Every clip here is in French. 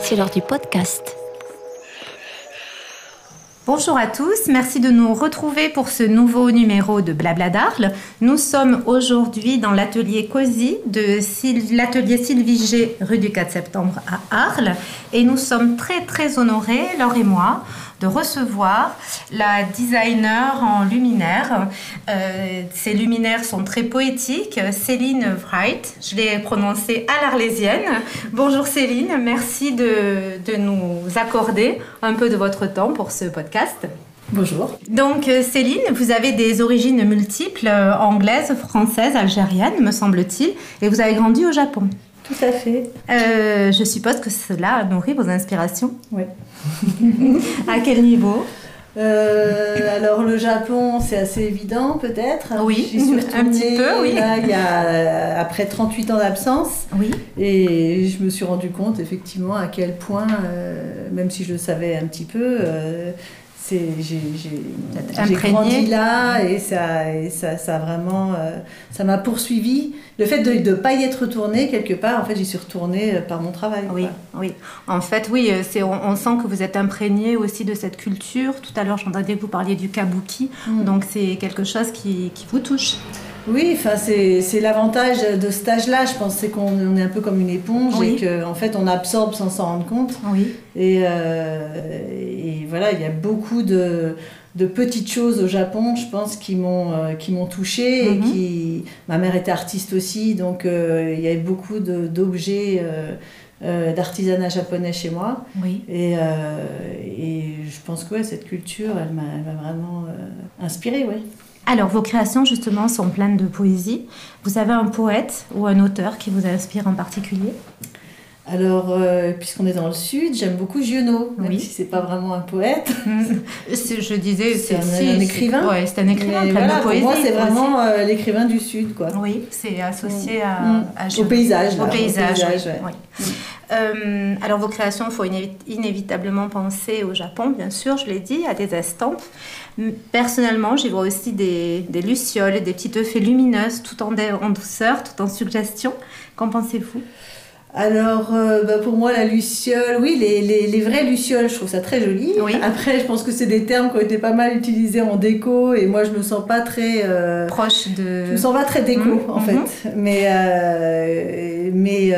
c'est l'heure du podcast. Bonjour à tous, merci de nous retrouver pour ce nouveau numéro de Blabla d'Arles. Nous sommes aujourd'hui dans l'atelier COSY de l'atelier Sylvie G, rue du 4 septembre à Arles. Et nous sommes très très honorés, Laure et moi, de recevoir la designer en luminaire. Euh, ces luminaires sont très poétiques, Céline Wright. Je l'ai prononcée à l'arlésienne. Bonjour Céline, merci de, de nous accorder un peu de votre temps pour ce podcast. Bonjour. Donc euh, Céline, vous avez des origines multiples, euh, anglaises, françaises, algériennes, me semble-t-il, et vous avez grandi au Japon. Tout à fait. Euh, je suppose que cela nourrit vos inspirations. Oui. à quel niveau? Euh, alors le Japon, c'est assez évident peut-être. Oui, un petit peu, oui. Là, il y a, après 38 ans d'absence. Oui. Et je me suis rendu compte effectivement à quel point, euh, même si je le savais un petit peu, j'ai grandi là et ça, et ça, ça vraiment, euh, ça m'a poursuivi. Le fait de ne pas y être retournée quelque part, en fait, j'y suis retournée euh, par mon travail. Oui, oui. En fait, oui, euh, c'est, on, sent que vous êtes imprégné aussi de cette culture. Tout à l'heure, j'entendais que vous parliez du kabuki, mm. donc c'est quelque chose qui, qui vous touche. Oui, enfin c'est l'avantage de ce stage-là, je pense, c'est qu'on est un peu comme une éponge et qu'en en fait on absorbe sans s'en rendre compte. Oui. Et, euh, et, voilà, il y a beaucoup de, de, petites choses au Japon, je pense, qui m'ont euh, qui m'ont touchée et mhm. qui. Ma mère était artiste aussi, donc euh, il y avait beaucoup d'objets. d'artisanat japonais chez moi. Oui. Et, et je pense que ouais, cette culture, elle m'a vraiment inspirée. oui. Alors, vos créations, justement, sont pleines de poésie. Vous avez un poète ou un auteur qui vous inspire en particulier? Alors, euh, puisqu'on est dans le sud, j'aime beaucoup Giono, même oui. si c'est pas vraiment un poète. je disais, c'est un, écrivain. Ouais, c'est un écrivain plein voilà, de poésie. Pour moi, c'est vraiment euh, l'écrivain du sud, quoi. Oui, c'est associé à, mm. au paysage. Au paysage, oui. Mm. Euh, alors, vos créations, il faut inévitablement penser au Japon, bien sûr, je l'ai dit, à des estampes. Personnellement, j'y vois aussi des, des, lucioles, des petites effets lumineuses, tout en, en douceur, tout en suggestion. Qu'en pensez-vous? Alors, euh, bah, pour moi, la luciole, oui, les, les, les, vraies lucioles, je trouve ça très joli. Après, je pense que c'est des termes qui ont été pas mal utilisés en déco et moi, je me sens pas très. Euh, Proche de. Je me sens pas très déco, mmh, en mmh. fait. Mais. Euh, mais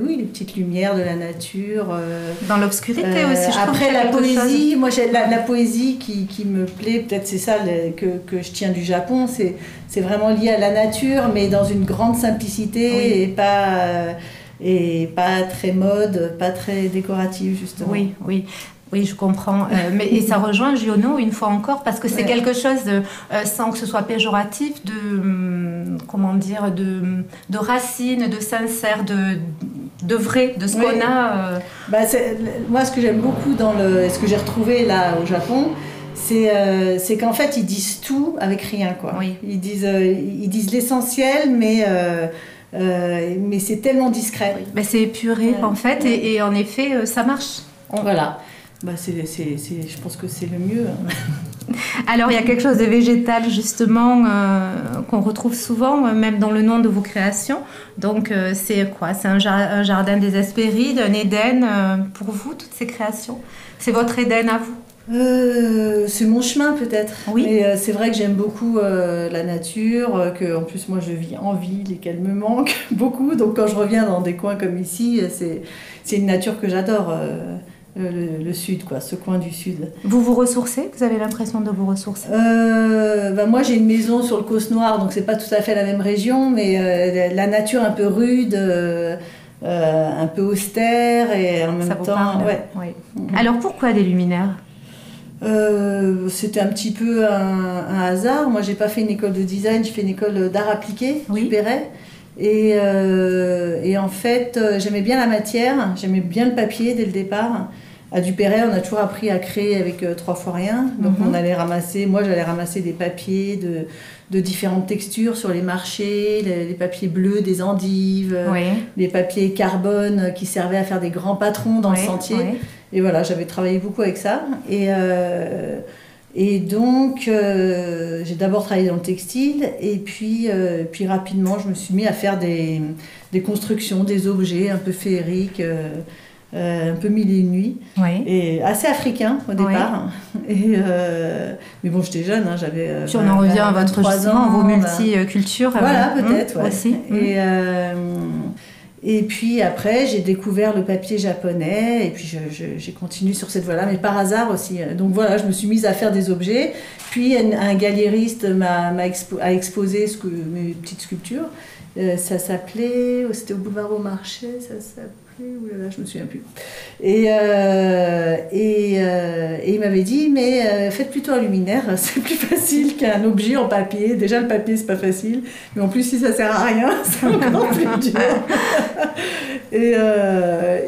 mais oui, les petites lumières de la nature. Euh, Dans l'obscurité aussi, je Après, la poésie, moi, j'ai la, la, poésie qui, qui me plaît, peut-être c'est ça que, que, je tiens du Japon, c'est, vraiment lié à la nature, mais dans une grande simplicité et pas. et pas très mode, pas très décorative justement. Oui, oui. Oui, je comprends. Euh, mais, et ça rejoint Giono une fois encore parce que c'est quelque chose, de, euh, sans que ce soit péjoratif, de, hum, comment dire, de, de racine, de sincère, de, de vrai, de ce qu'on a. Euh. Bah, moi, ce que j'aime beaucoup dans le, ce que j'ai retrouvé là au Japon, c'est c'est qu'en fait ils disent tout avec rien quoi. Oui. Ils disent ils disent l'essentiel, mais mais c'est tellement discret. Mais c'est épuré en fait, et, et, en effet ça marche. Voilà bah c'est, je pense que c'est le mieux. Hein. Alors, il y a quelque chose de végétal, justement, euh, qu'on retrouve souvent, euh, même dans le nom de vos créations. Donc, euh, c'est quoi? C'est un, jardin des Hespérides, un Éden pour vous, toutes ces créations? C'est votre Éden à vous? C'est mon chemin peut-être. Oui. Mais c'est vrai que j'aime beaucoup la nature, que en plus moi je vis en ville et qu'elle me manque beaucoup. Donc quand je reviens dans des coins comme ici, c'est, c'est une nature que j'adore. Euh, le, sud, quoi, ce coin du sud. Vous vous ressourcez? Vous avez l'impression de vous ressourcer? Euh, bah, Moi, j'ai une maison sur le Causse Noir, donc c'est pas tout à fait la même région, mais euh, la nature un peu rude, un peu austère et en même temps. Ouais. Mhm. Alors pourquoi des luminaires? C'était un petit peu un, hasard. Moi, j'ai pas fait une école de design, j'ai fait une école d'art appliqué, oui. du Perret. Et, euh, et, en fait, euh, j'aimais bien la matière, j'aimais bien le papier dès le départ. À Dupéret, on a toujours appris à créer avec euh, trois fois rien. Donc mhm. on allait ramasser, moi j'allais ramasser des papiers de, de, différentes textures sur les marchés, les, papiers bleus des endives, les papiers carbone qui servaient à faire des grands patrons dans le sentier. Et voilà, j'avais travaillé beaucoup avec ça. Et Et donc, euh, j'ai d'abord travaillé dans le textile, et puis, euh, puis rapidement, je me suis mis à faire des, des constructions, des objets un peu féeriques, euh, un peu mille et une nuits, Oui. et assez africains au départ. Et, mais bon, j'étais jeune, hein, j'avais. Puis on en revient à votre 23 justement, ans, vos ben, multicultures. voilà, euh, peut-être, ouais. Aussi. Et, euh, et puis après, j'ai découvert le papier japonais, et puis j'ai continué sur cette voie-là, mais par hasard aussi. Donc voilà, je me suis mise à faire des objets. Puis un, un galériste m'a exposé mes petites sculptures. Euh, ça s'appelait, c'était au boulevard Beaumarchais, ça s'appelait, oulala, je me souviens plus. Et, euh, euh, et il m'avait dit, mais euh, faites plutôt un luminaire, c'est plus facile qu'un objet en papier. Déjà, le papier, c'est pas facile, mais en plus, si ça sert à rien, c'est encore plus dur. et,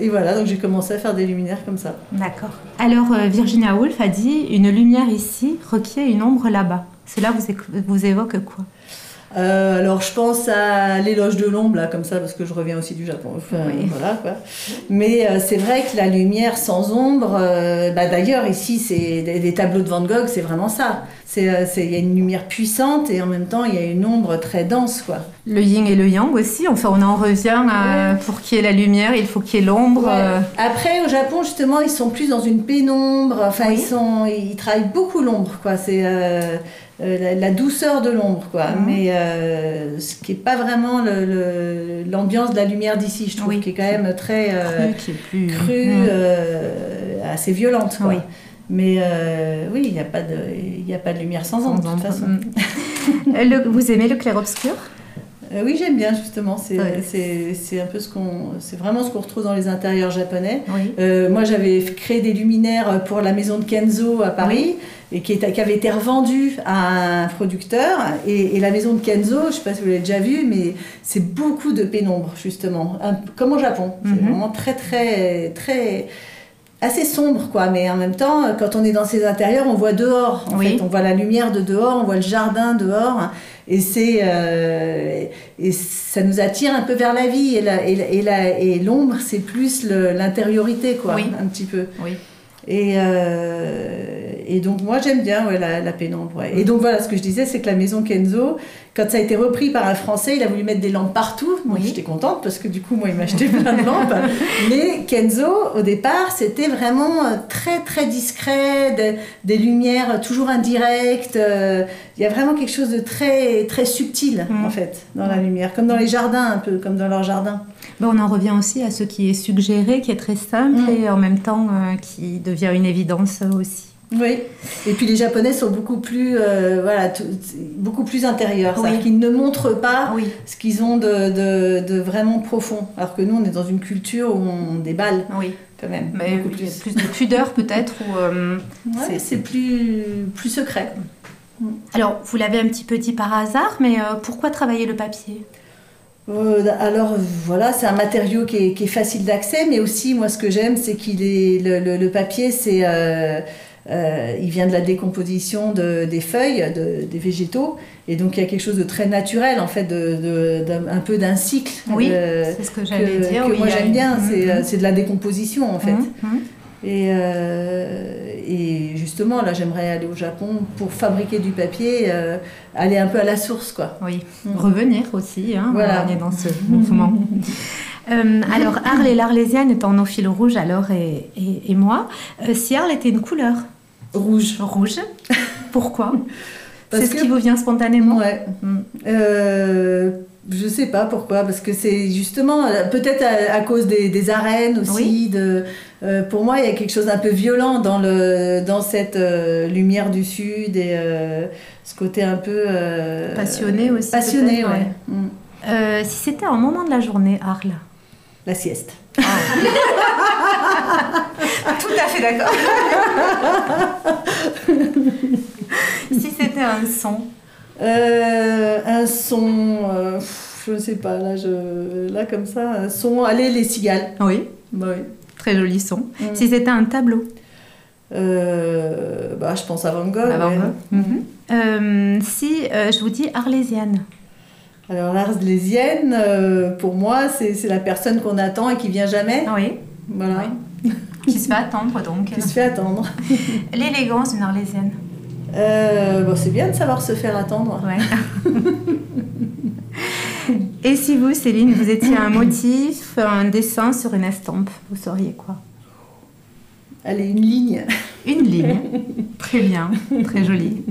et voilà, donc j'ai commencé à faire des luminaires comme ça. D'accord. Alors, Virginia Woolf a dit Une lumière ici requiert une ombre là-bas. Cela vous, vous évoque quoi? Euh, alors, je pense à l'éloge de l'ombre, là, comme ça, parce que je reviens aussi du Japon. Enfin, Oui. voilà, quoi. Mais euh, c'est vrai que la lumière sans ombre, euh, bah, d'ailleurs, ici, c'est des, des tableaux de Van Gogh, c'est vraiment ça. Il y a une lumière puissante et en même temps, il y a une ombre très dense, quoi. Le yin et le yang aussi. Enfin, on en revient à pour qu'il y ait la lumière, il faut qu'il y ait l'ombre. Ouais. Après, au Japon, justement, ils sont plus dans une pénombre. Enfin, Oui. ils, sont, ils travaillent beaucoup l'ombre, quoi. C'est la, la douceur de l'ombre, quoi. Mhm. Mais euh, ce qui n'est pas vraiment l'ambiance de la lumière d'ici, je trouve, Oui. qui est quand même très euh, cru, plus crue, Hum. euh, assez violente, quoi. Oui. Mais euh, oui, il n'y a, pas de- a pas de lumière sans, ombre, de toute façon. Euh, le- vous aimez le clair-obscur? Euh, oui, j'aime bien, justement. C'est Ouais. un peu ce qu'on... C'est vraiment ce qu'on retrouve dans les intérieurs japonais. Oui. Euh, moi, j'avais créé des luminaires pour la maison de Kenzo à Paris et qui, est- qui avait été revendue à un producteur. Et, et la maison de Kenzo, je ne sais pas si vous l'avez déjà vu, mais c'est beaucoup de pénombre, justement, Un- comme au Japon. C'est Mhm. vraiment très, très, très assez sombre, quoi. Mais en même temps, quand on est dans ces intérieurs, on voit dehors. En Oui. fait, on voit la lumière de dehors, on voit le jardin dehors. Et c'est euh, et ça nous attire un peu vers la vie. Et la- et la- et l'ombre, c'est plus l'intériorité, quoi, Oui. un petit peu. Oui. Et, euh, et donc moi j'aime bien ouais, la, la pénombre. ouais. Et donc voilà, ce que je disais, c'est que la maison Kenzo, quand ça a été repris par un Français, il a voulu mettre des lampes partout. Oui. j'étais contente parce que du coup moi il m'a acheté plein de lampes. Mais Kenzo, au départ, c'était vraiment euh, très très discret, des, des lumières toujours indirectes. euh, Il y a vraiment quelque chose de très très subtil Mm. en fait dans la lumière, comme dans les jardins un peu, comme dans leur jardin. Ben, on en revient aussi à ce qui est suggéré, qui est très simple Mm. et en même temps euh, qui devient une évidence aussi. Oui, et puis les Japonais sont beaucoup plus, euh, voilà, tout- beaucoup plus intérieurs. Oui. Qu'ils ne montrent pas Oui. ce qu'ils ont de, de, de vraiment profond. Alors que nous, on est dans une culture où on déballe Oui. quand même. Mais beaucoup plus. de pudeur peut-être ou, euh, Ouais, c'est plus, plus secret. Alors, vous l'avez un petit peu dit par hasard, mais euh, pourquoi travailler le papier? Euh, alors voilà, c'est un matériau qui est, qui est facile d'accès, mais aussi moi ce que j'aime, c'est qu'il est le, le- le papier, c'est euh, euh, il vient de la décomposition de- des feuilles, de- des végétaux, et donc il y a quelque chose de très naturel en fait, de, un peu d'un cycle. Oui, euh, c'est ce que j'allais dire. que oui, moi j'aime une- bien, c'est, Mhm. c'est de la décomposition en fait. Mhm, mhm. Et, euh, et justement, là, j'aimerais aller au Japon pour fabriquer du papier, euh, aller un peu à la source, quoi. Oui, revenir aussi, hein, Voilà. on est dans ce mouvement. Euh, alors, Arles et l'Arlésienne étant nos fils rouges, alors, et, et, et moi, euh, si Arles était une couleur Rouge. rouge, pourquoi C'est ce que- qui vous vient spontanément Ouais. Mm. Euh, je sais pas pourquoi, parce que c'est justement, euh, peut-être à, à cause des, des arènes aussi. Oui. De, euh, pour moi, il y a quelque chose d'un peu violent dans, le, dans cette euh, lumière du Sud et ce côté un peu. Passionné aussi, Passionné, ouais. ouais. Mm. Euh, Si c'était un moment de la journée, Arles La sieste. Tout à fait d'accord. si c'était un son Euh, un son, euh, je sais pas, là, je, là comme ça, un son, allez les cigales. Oui, Bah oui. très joli son. Mm. Si c'était un tableau Euh, bah, je pense à Van Gogh. À Van. Gogh. Mhm. Euh, Si je vous dis arlésienne Alors l'arlésienne, euh, pour moi, c'est la personne qu'on attend et qui vient jamais. Oui, Voilà. qui se fait attendre donc. Qui se fait attendre. L'élégance d'une arlésienne. Euh, bon, c'est bien de savoir se faire attendre. Ouais. Et si vous, Céline, vous étiez un motif, un dessin sur une estampe, vous sauriez quoi? Allez, une ligne. Une ligne. Très bien, très joli.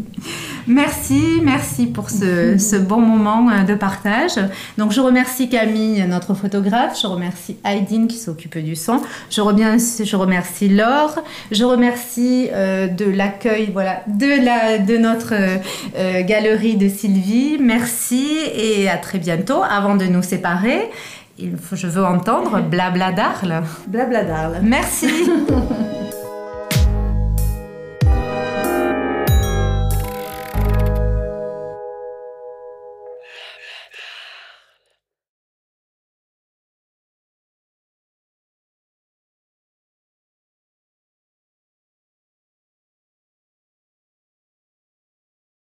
Merci, merci pour ce, ce, bon moment euh, de partage. Donc je remercie Camille, notre photographe, je remercie Aydin qui s'occupe du son, je remercie, je remercie Laure, je remercie euh, de l'accueil voilà, de, la, de notre euh, galerie de Sylvie. Merci et à très bientôt avant de nous séparer. Il faut, je veux entendre Blabla d'Arles. Blabla d'Arles. Merci.